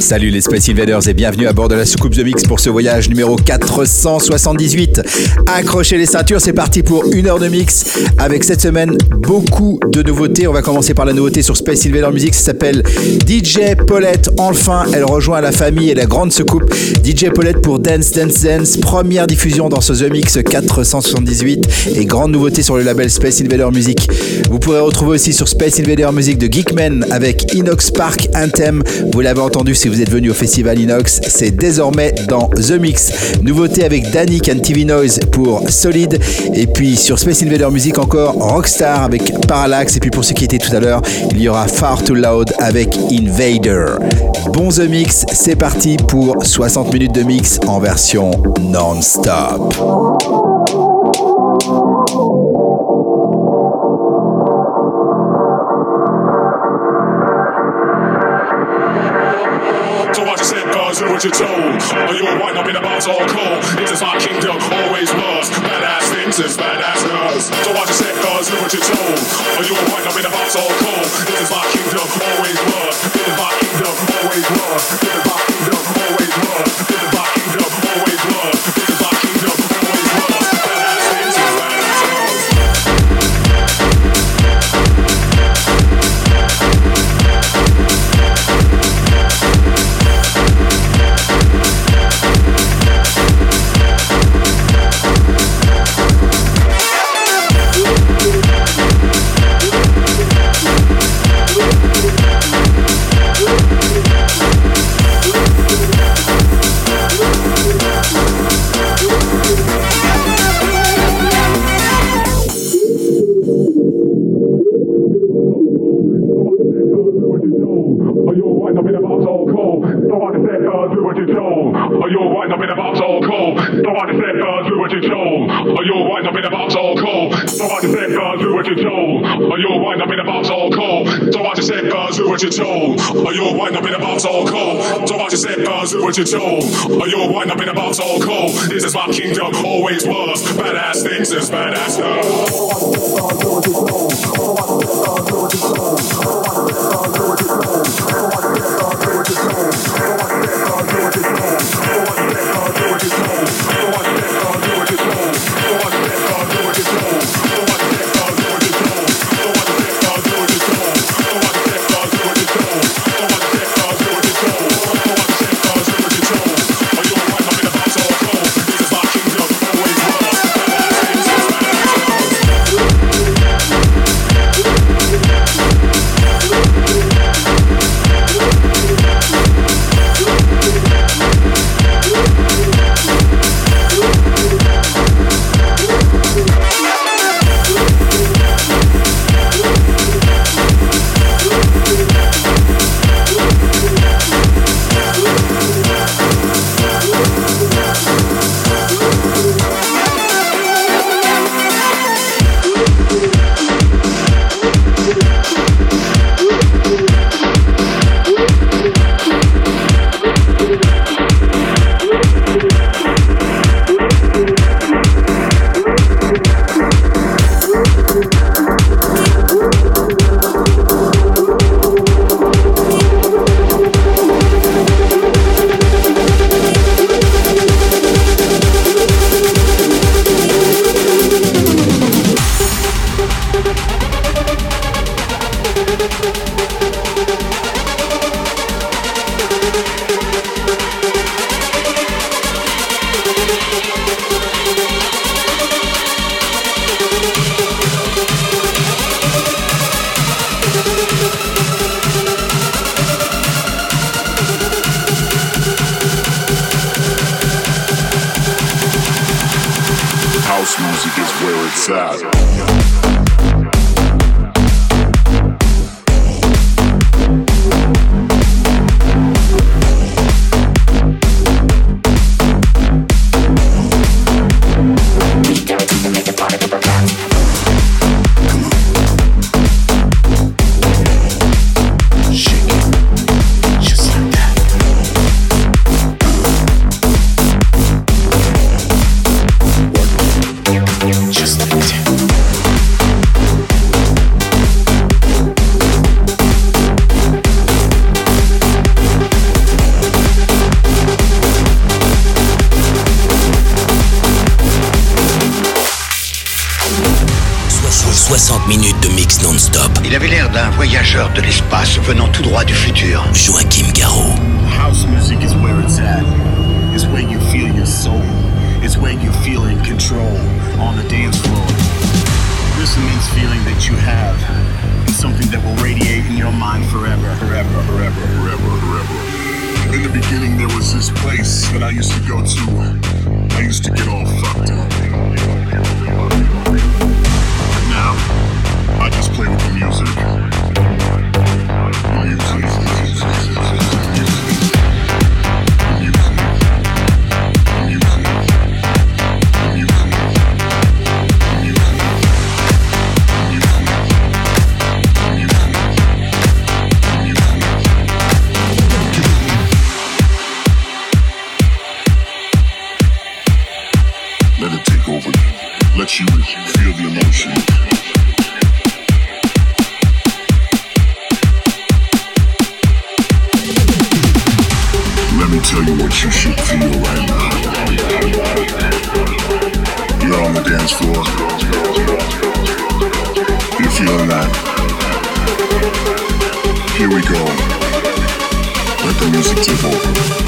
Salut les Space Invaders et bienvenue à bord de la soucoupe The Mix pour ce voyage numéro 478. Accrochez les ceintures, c'est parti pour une heure de mix avec cette semaine beaucoup de nouveautés. On va commencer par la nouveauté sur Space Invader Music, ça s'appelle DJ Paulette. Enfin, elle rejoint la famille et la grande soucoupe. DJ Paulette pour Dance Dance Dance, première diffusion dans ce The Mix 478 et grande nouveauté sur le label Space Invader Music. Vous pourrez retrouver aussi sur Space Invader Music de Geekman avec Inox Park Anthem. Vous entendu si vous êtes venu au festival Inox, c'est désormais dans The Mix. Nouveauté avec Danny and TV Noise pour Solid. Et puis sur Space Invader Music encore Rockstar avec Parallax. Et puis pour ceux qui étaient tout à l'heure, il y aura Far Too Loud avec Invader. Bon The Mix, c'est parti pour 60 minutes de mix en version non-stop. your toes. Are you wind up in a bounce or cold? It's a spark kingdom. What you're told. Are you white up in the box all cold? This is my kingdom, always was. Badass things is badass stuff. feel control on the dance floor. This immense feeling that you have is something that will radiate in your mind forever, forever, forever, forever, forever. In the beginning, there was this place that I used to go to. I used to get all fucked up. But now, I just play with the music. My music. go. Let the music take over.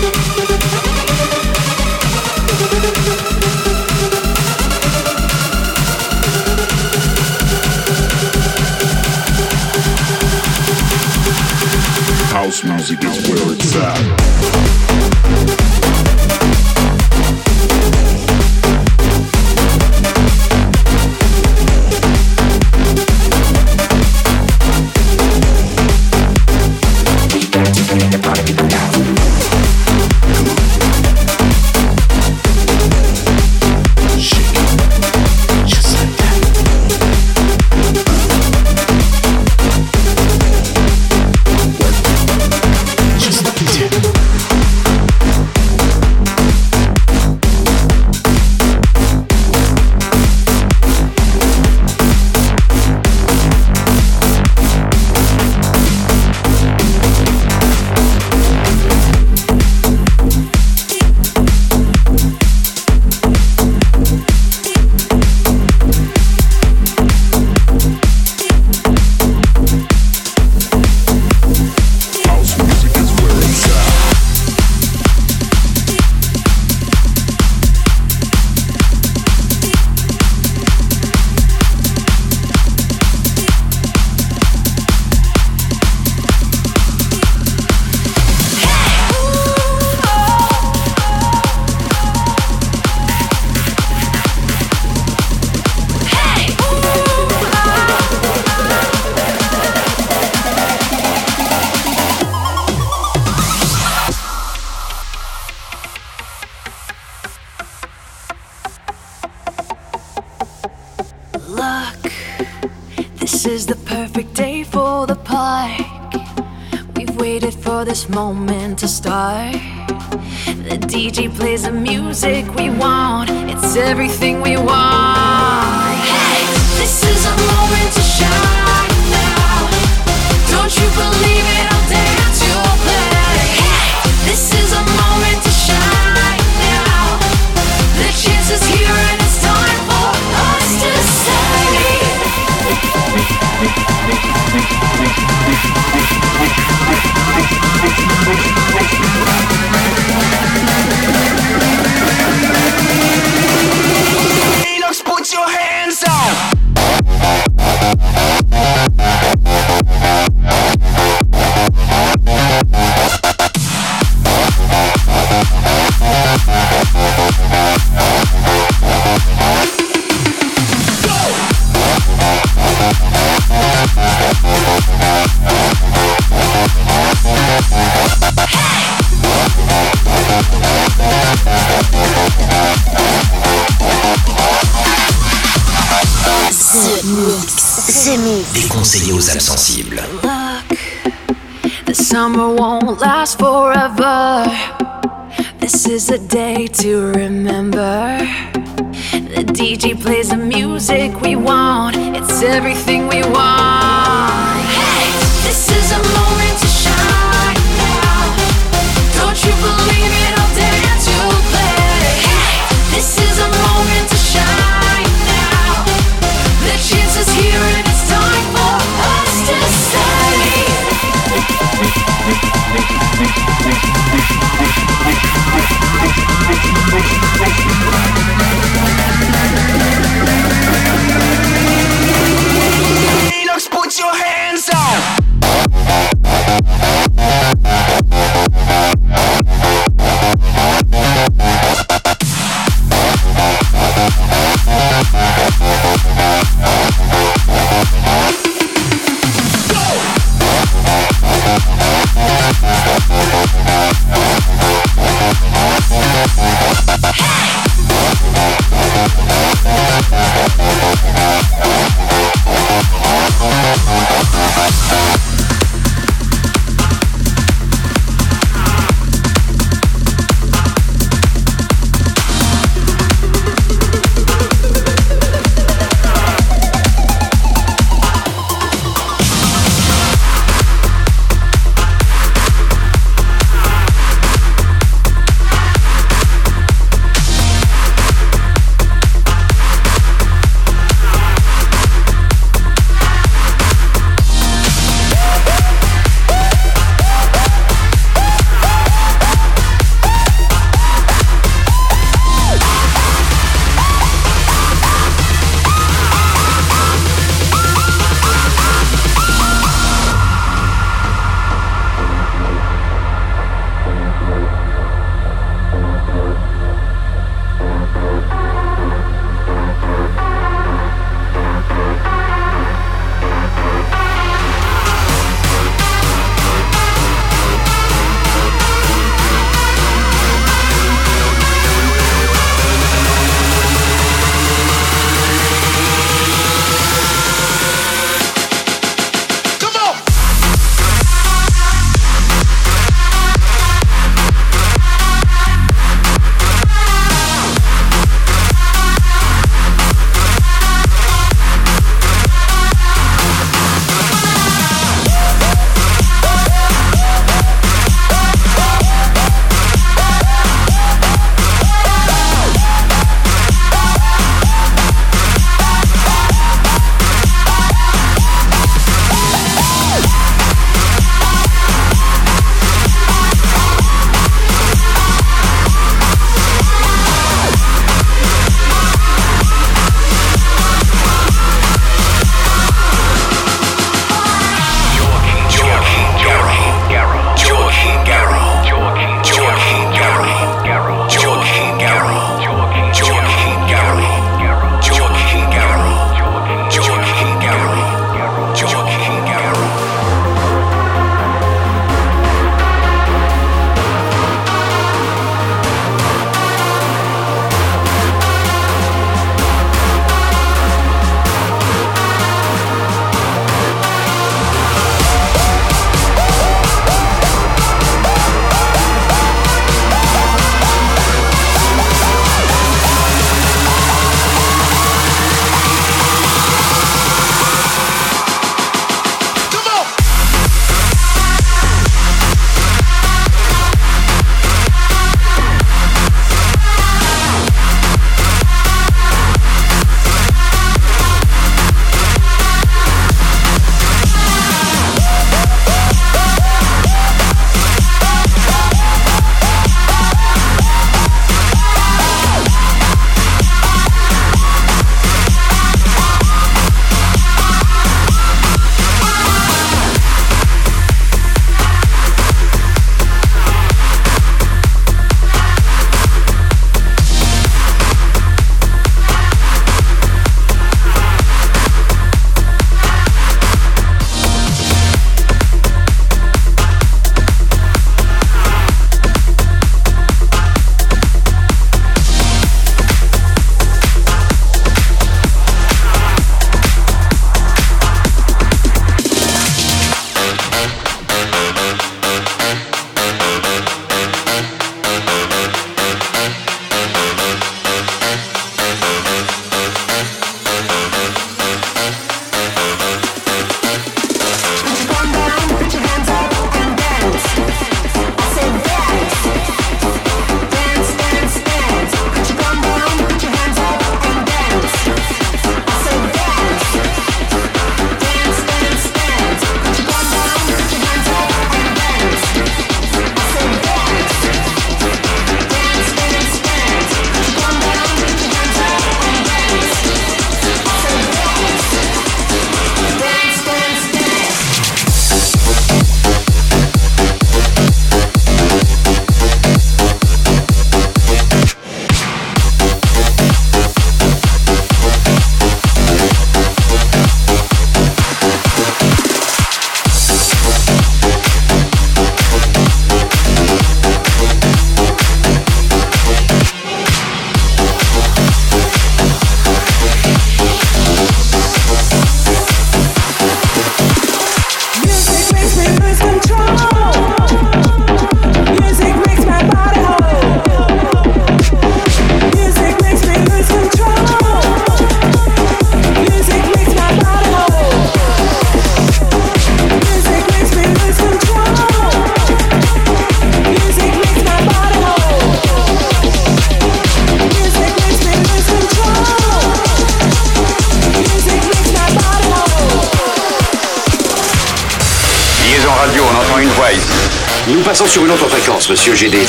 moment to start. The DJ plays the music we want, it's everything we want.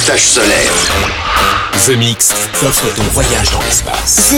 Taches solaires. The Mix offre ton voyage dans l'espace.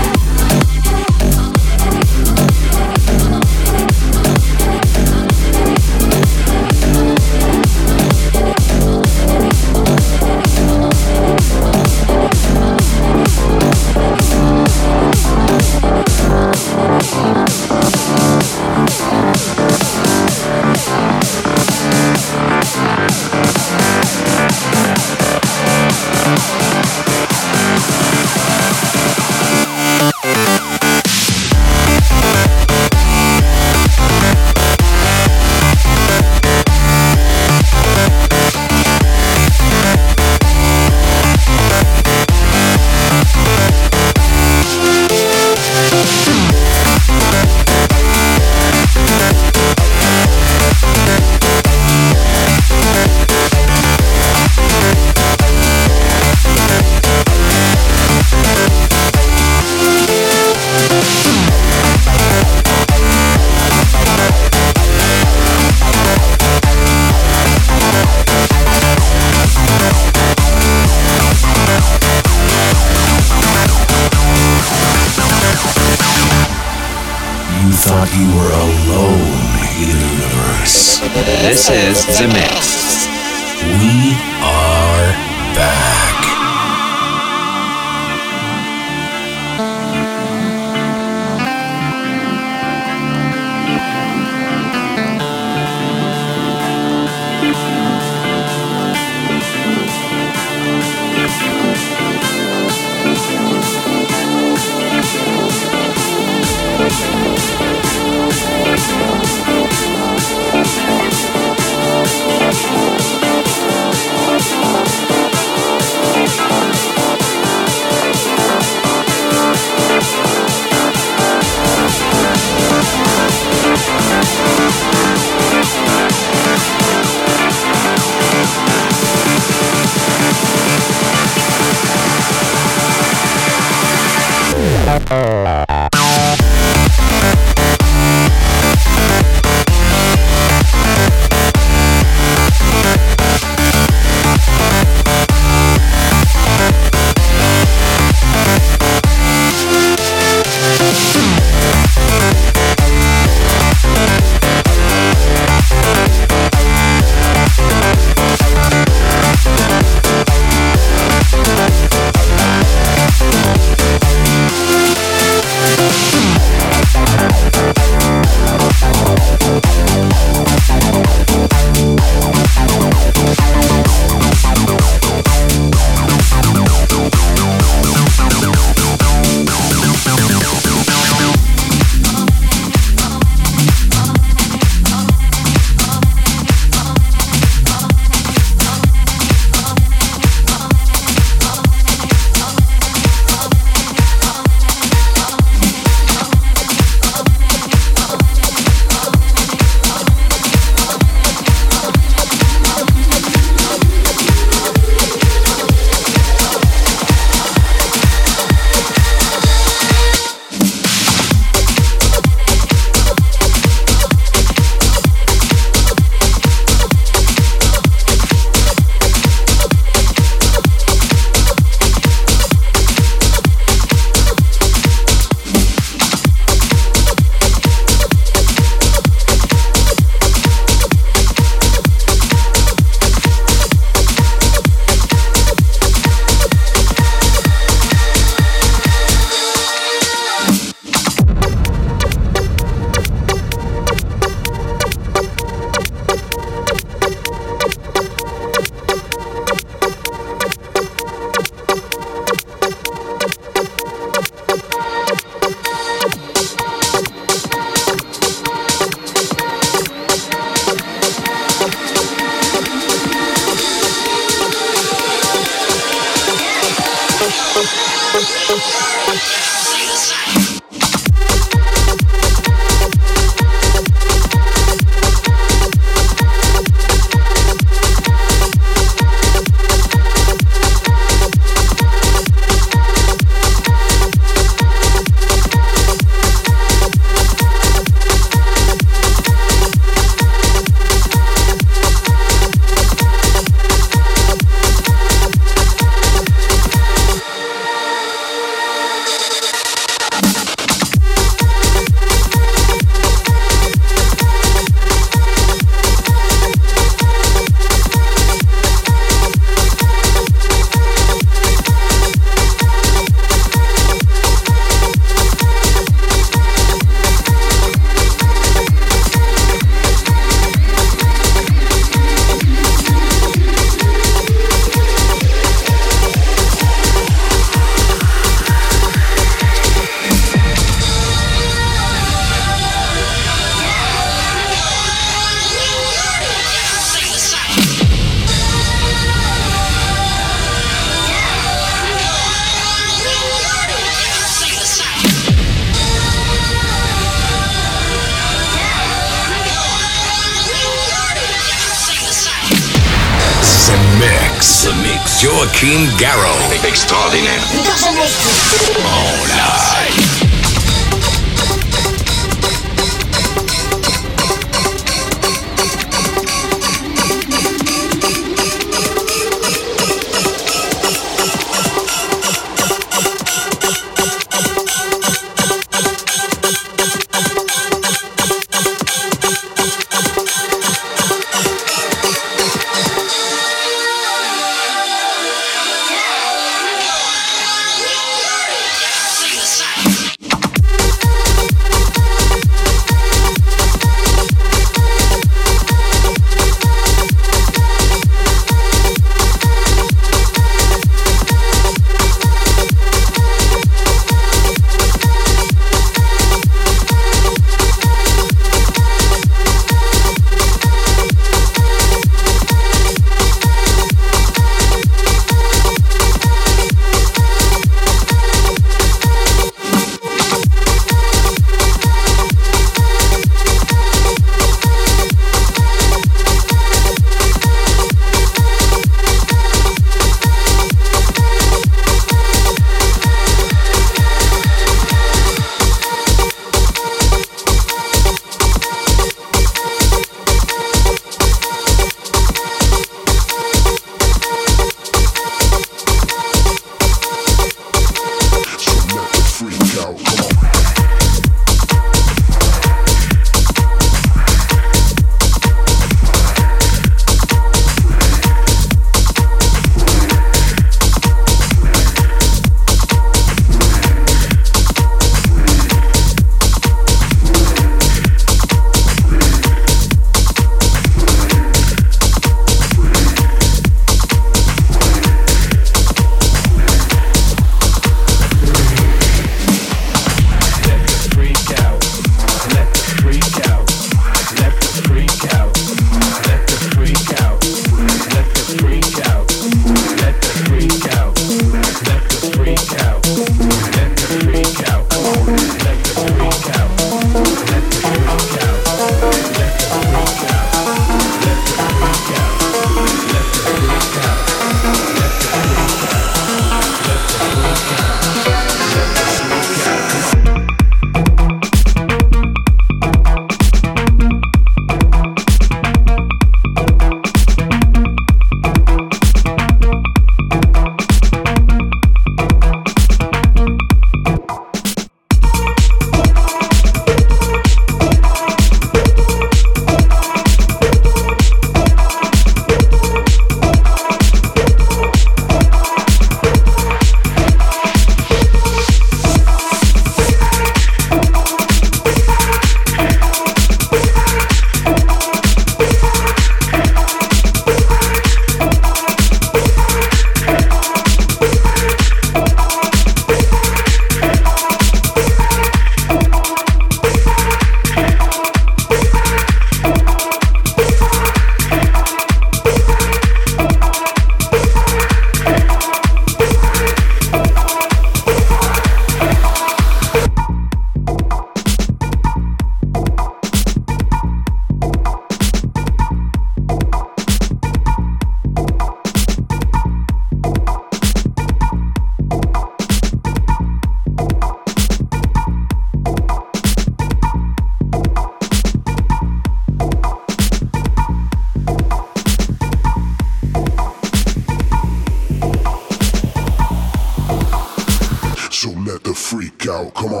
So let the freak out, come on.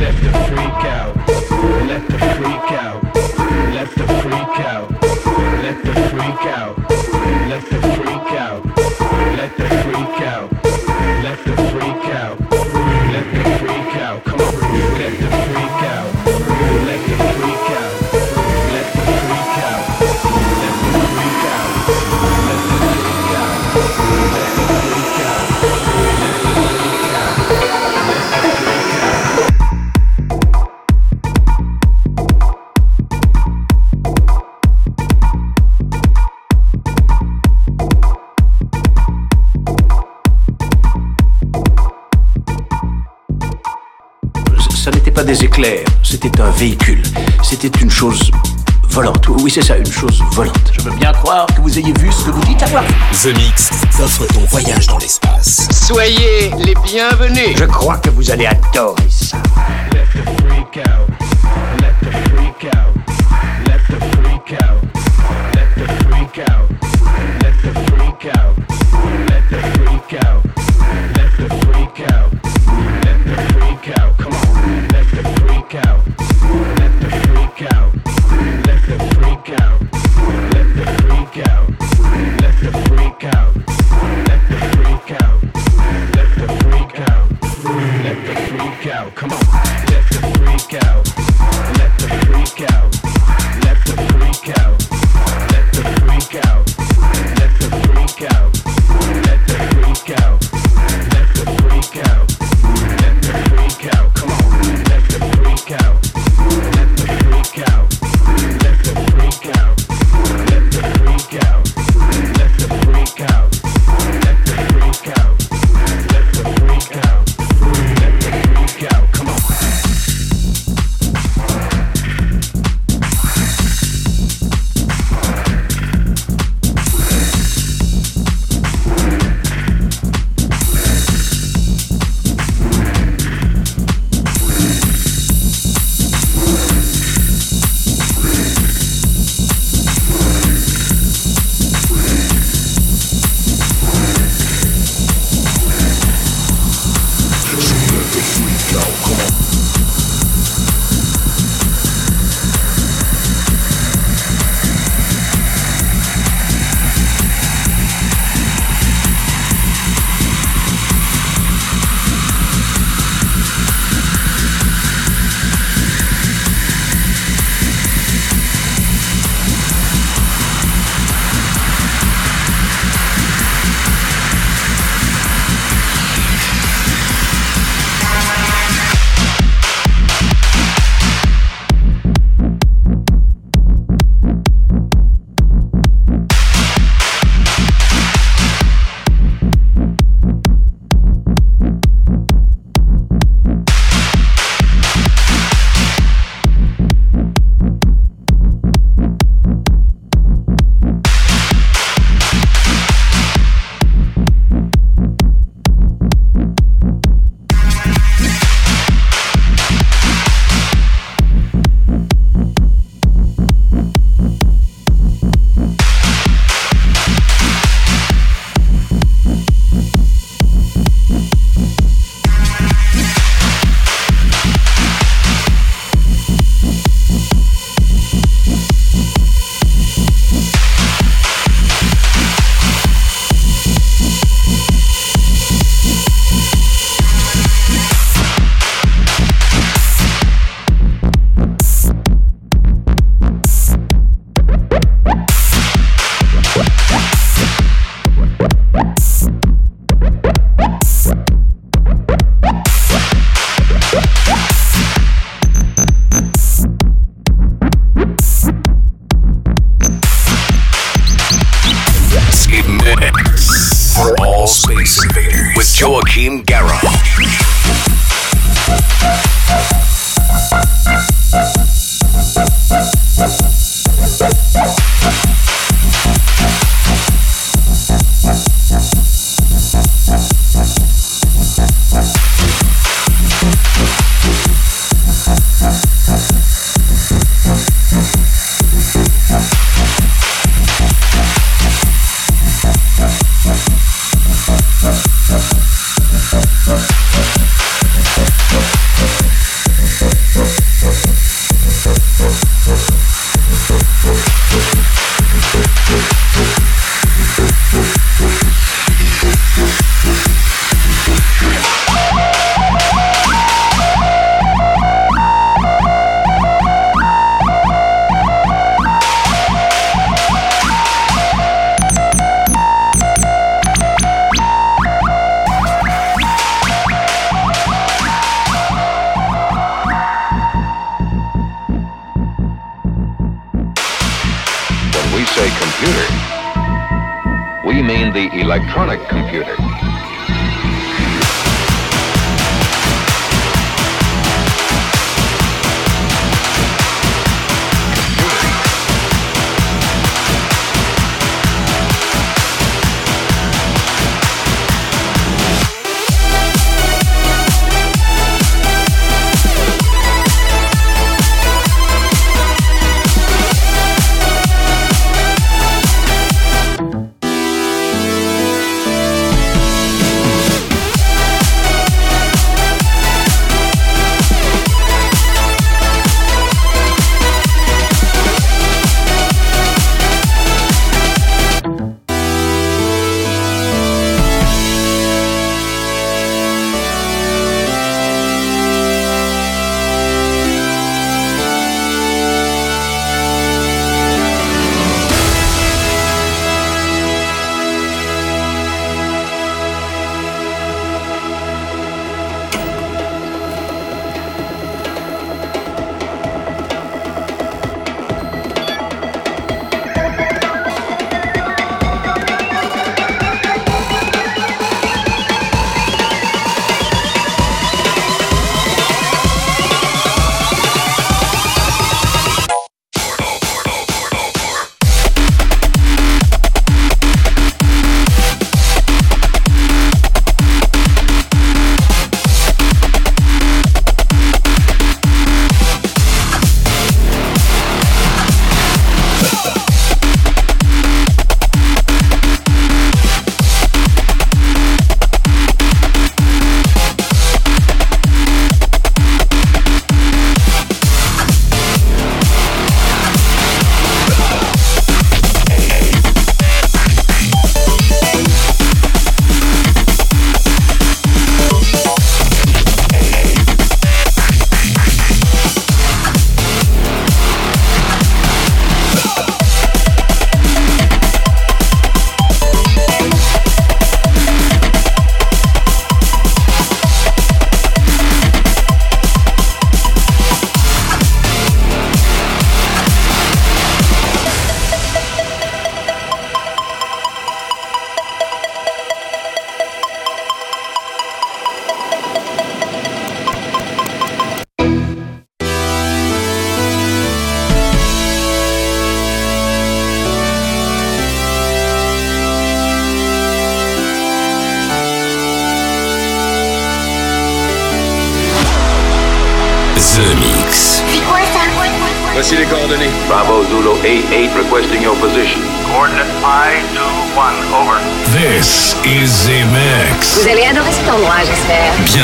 Let the freak out. Let the freak out. Let the freak out. véhicule. C'était une chose volante. Oui, c'est ça, une chose volante. Je veux bien croire que vous ayez vu ce que vous dites avoir. The Mix t'offre ton voyage dans l'espace. Soyez les bienvenus. Je crois que vous allez adorer ça.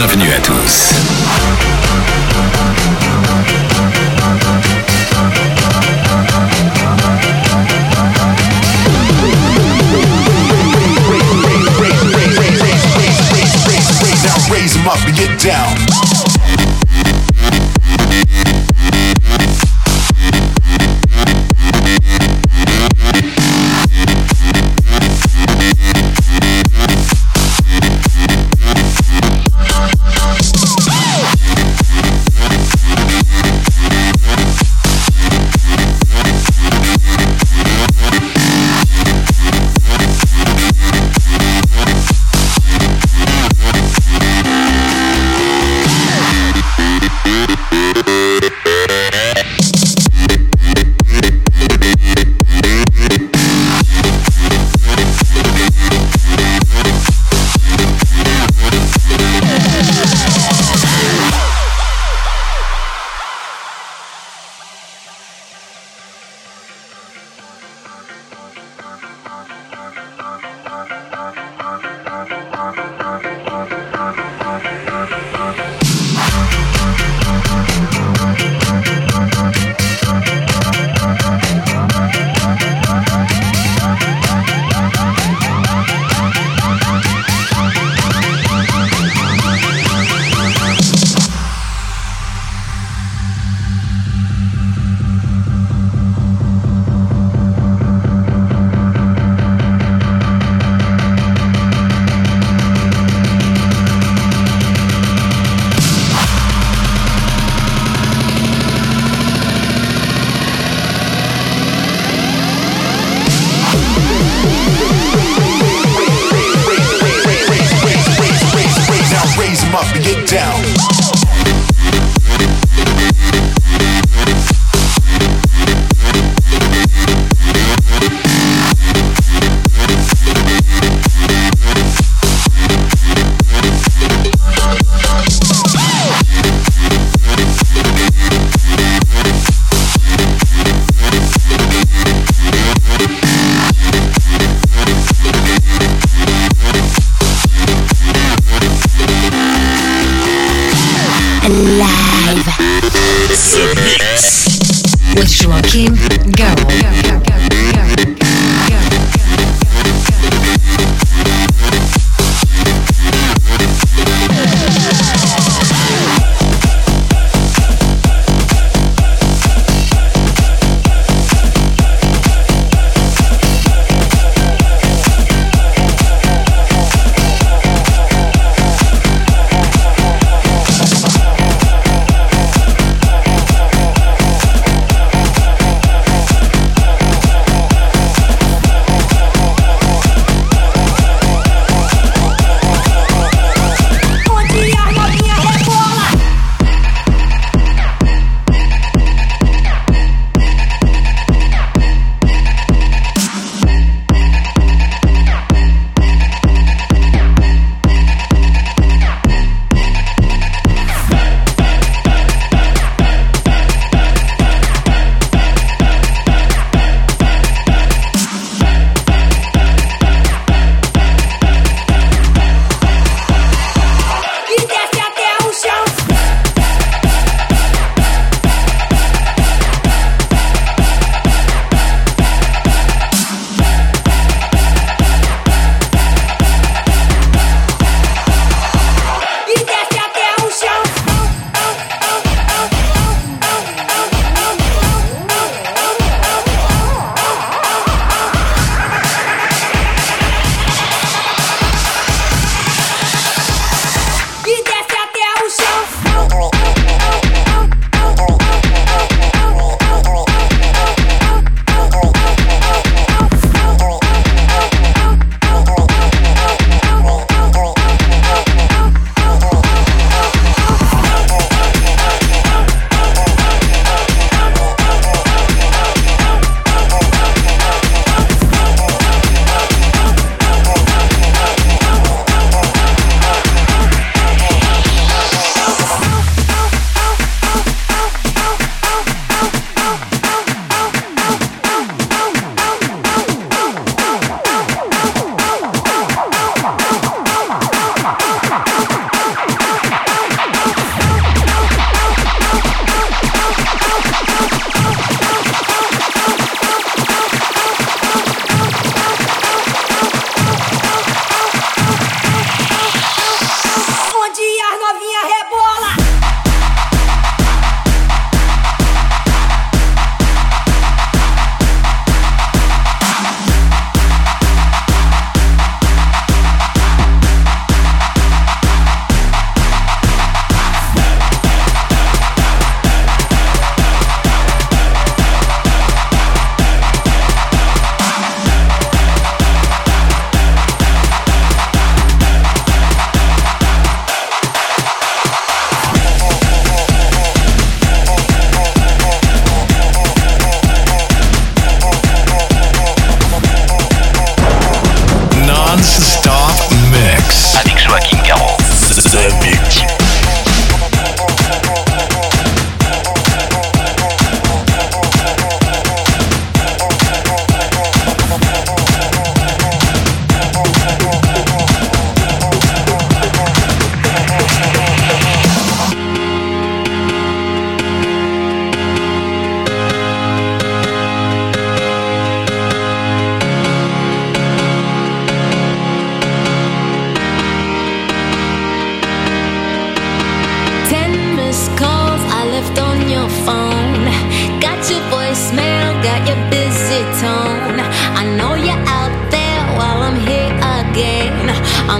Avenue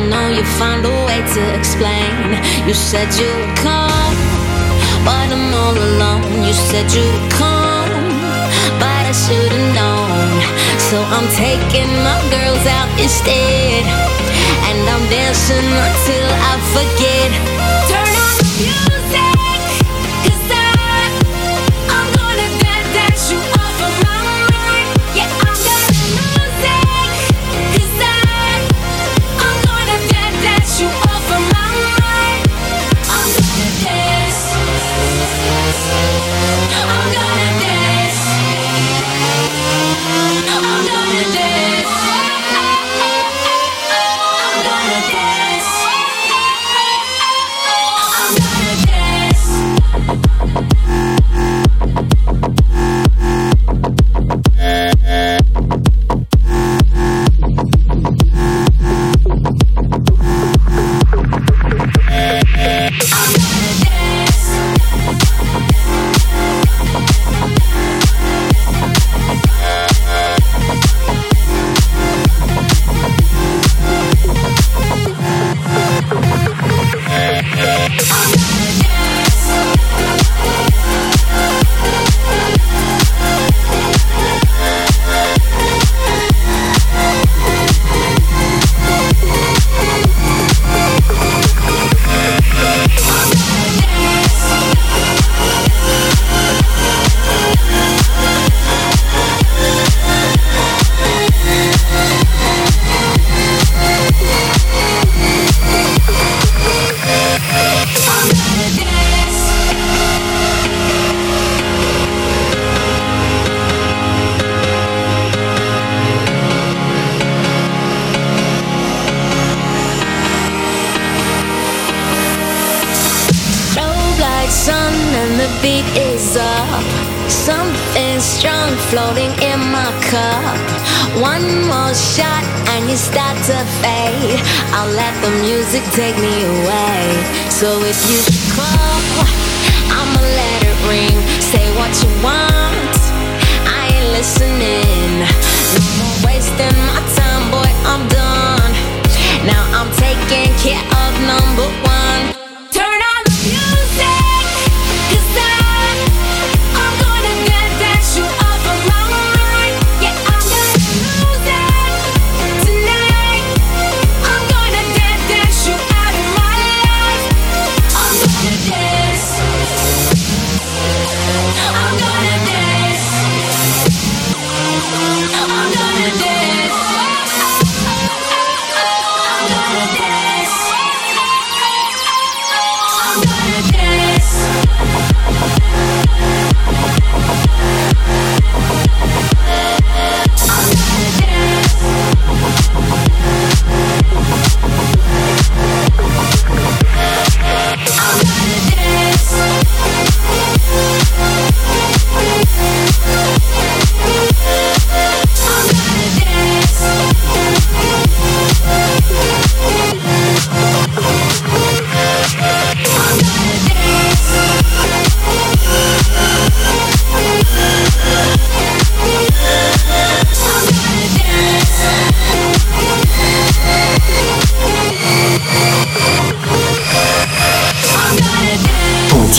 know you found a way to explain. You said you would come, but I'm all alone. You said you would come, but I should've known. So I'm taking my girls out instead. And I'm dancing until I forget. Turn animal de you start to fade, I'll let the music take me away. So if you call, I'ma let it ring. Say what you want, I ain't listening. No more wasting my time, boy, I'm done. Now I'm taking care of number one.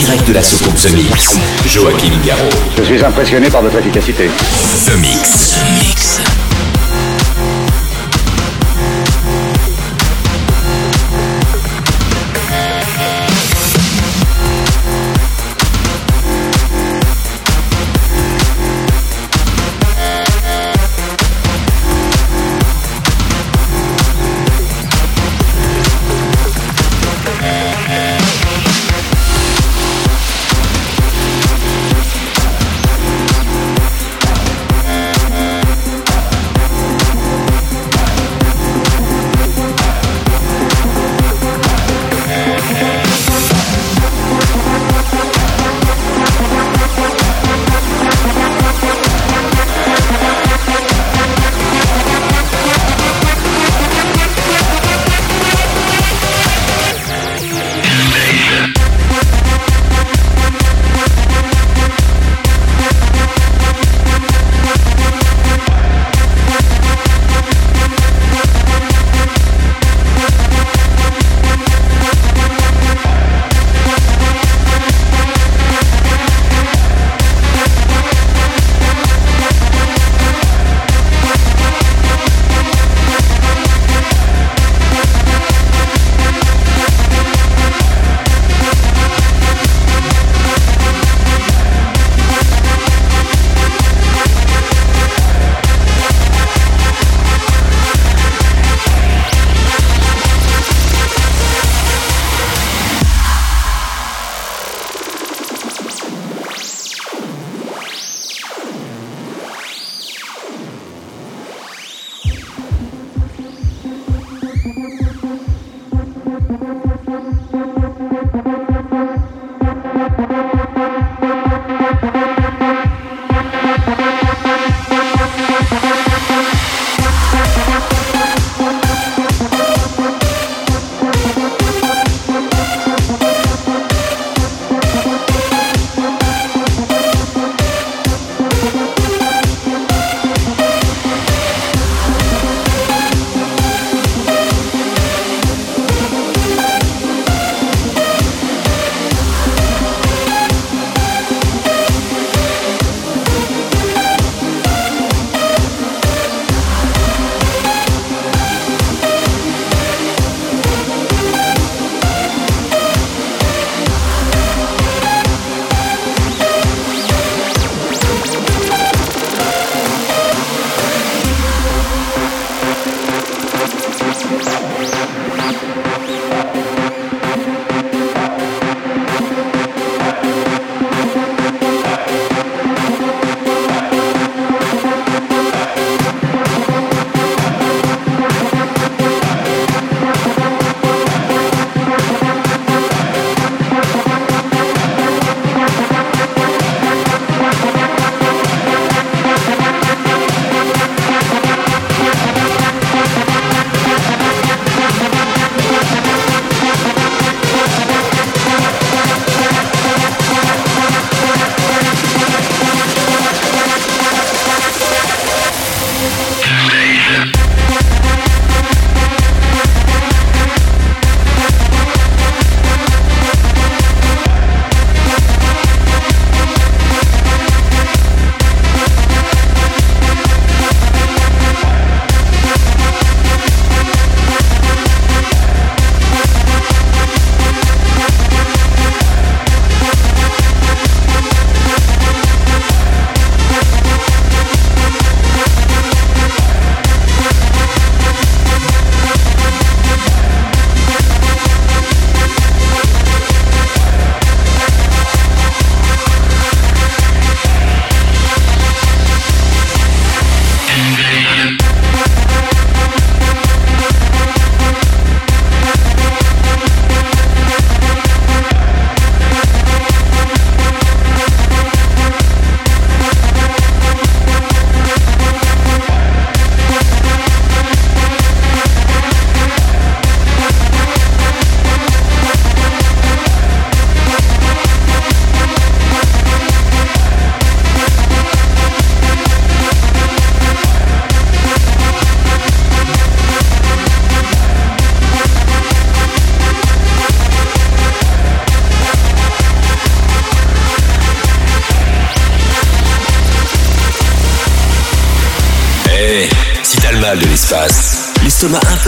direct de la soucoupe The Mix, Joachim Garraud. Je suis impressionné par votre efficacité. The Mix. The Mix.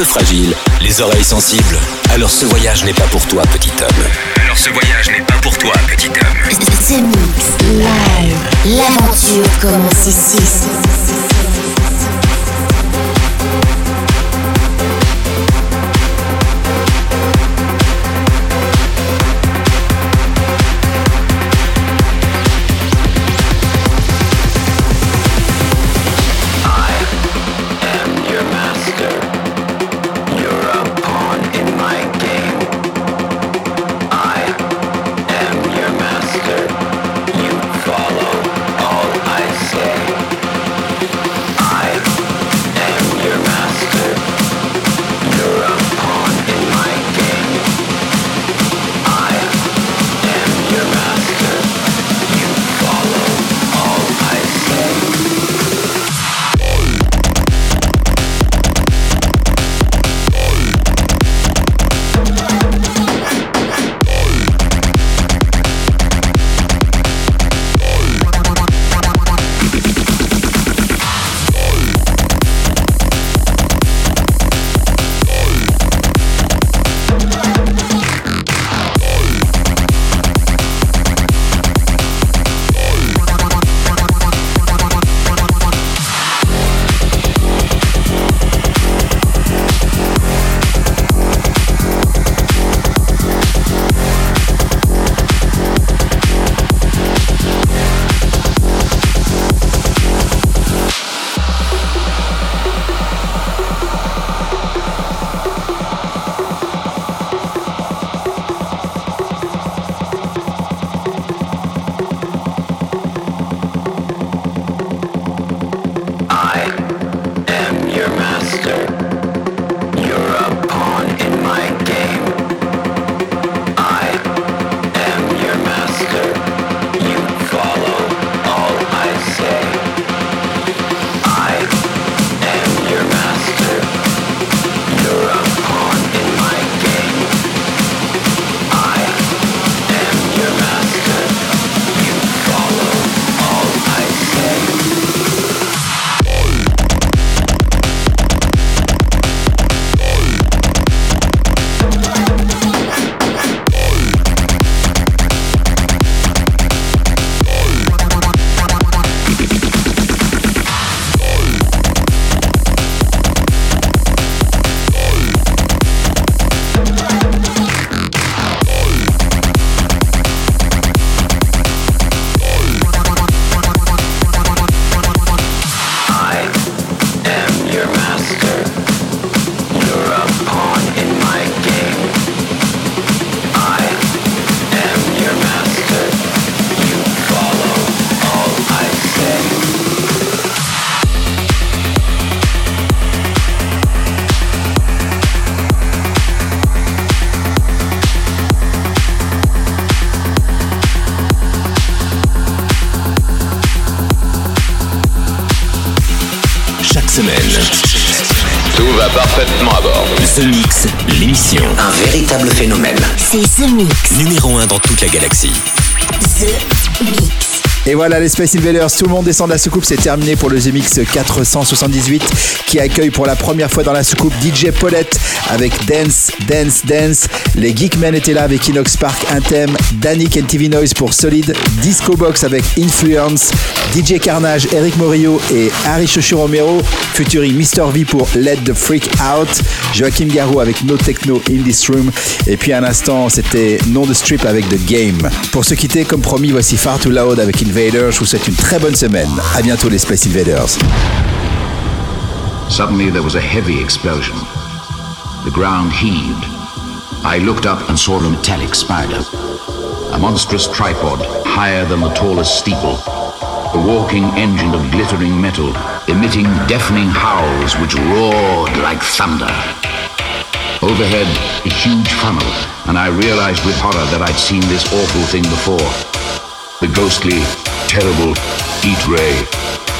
Fragile, les oreilles sensibles. Alors ce voyage n'est pas pour toi, petit homme. Alors ce voyage n'est pas pour toi, petit homme. The Mix Live. L'aventure commence ici. La galaxie. Et voilà les Space Invaders, tout le monde descend de la soucoupe, c'est terminé pour le The Mix 478 qui accueille pour la première fois dans la soucoupe DJ Paulette avec Dance, Dance, Dance. Les Geekmen étaient là avec Inox Park, un thème, Danny and TV Noise pour Solid, Disco Box avec Influence, DJ Carnage, Eric Morillo et Harry Chochu Romero, featuring Mr. V pour Let the Freak Out, Joachim Garou avec No Techno in This Room, et puis un instant c'était Non de Strip avec The Game. Pour se quitter, comme promis, voici Far Too Loud avec Invaders. Je vous souhaite une très bonne semaine. À bientôt les Space Invaders. Suddenly there was a heavy explosion. The ground heaved. I looked up and saw a metallic spider. A monstrous tripod higher than the tallest steeple. A walking engine of glittering metal, emitting deafening howls which roared like thunder. Overhead, a huge funnel, and I realized with horror that I'd seen this awful thing before. The ghostly, terrible heat ray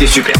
été super.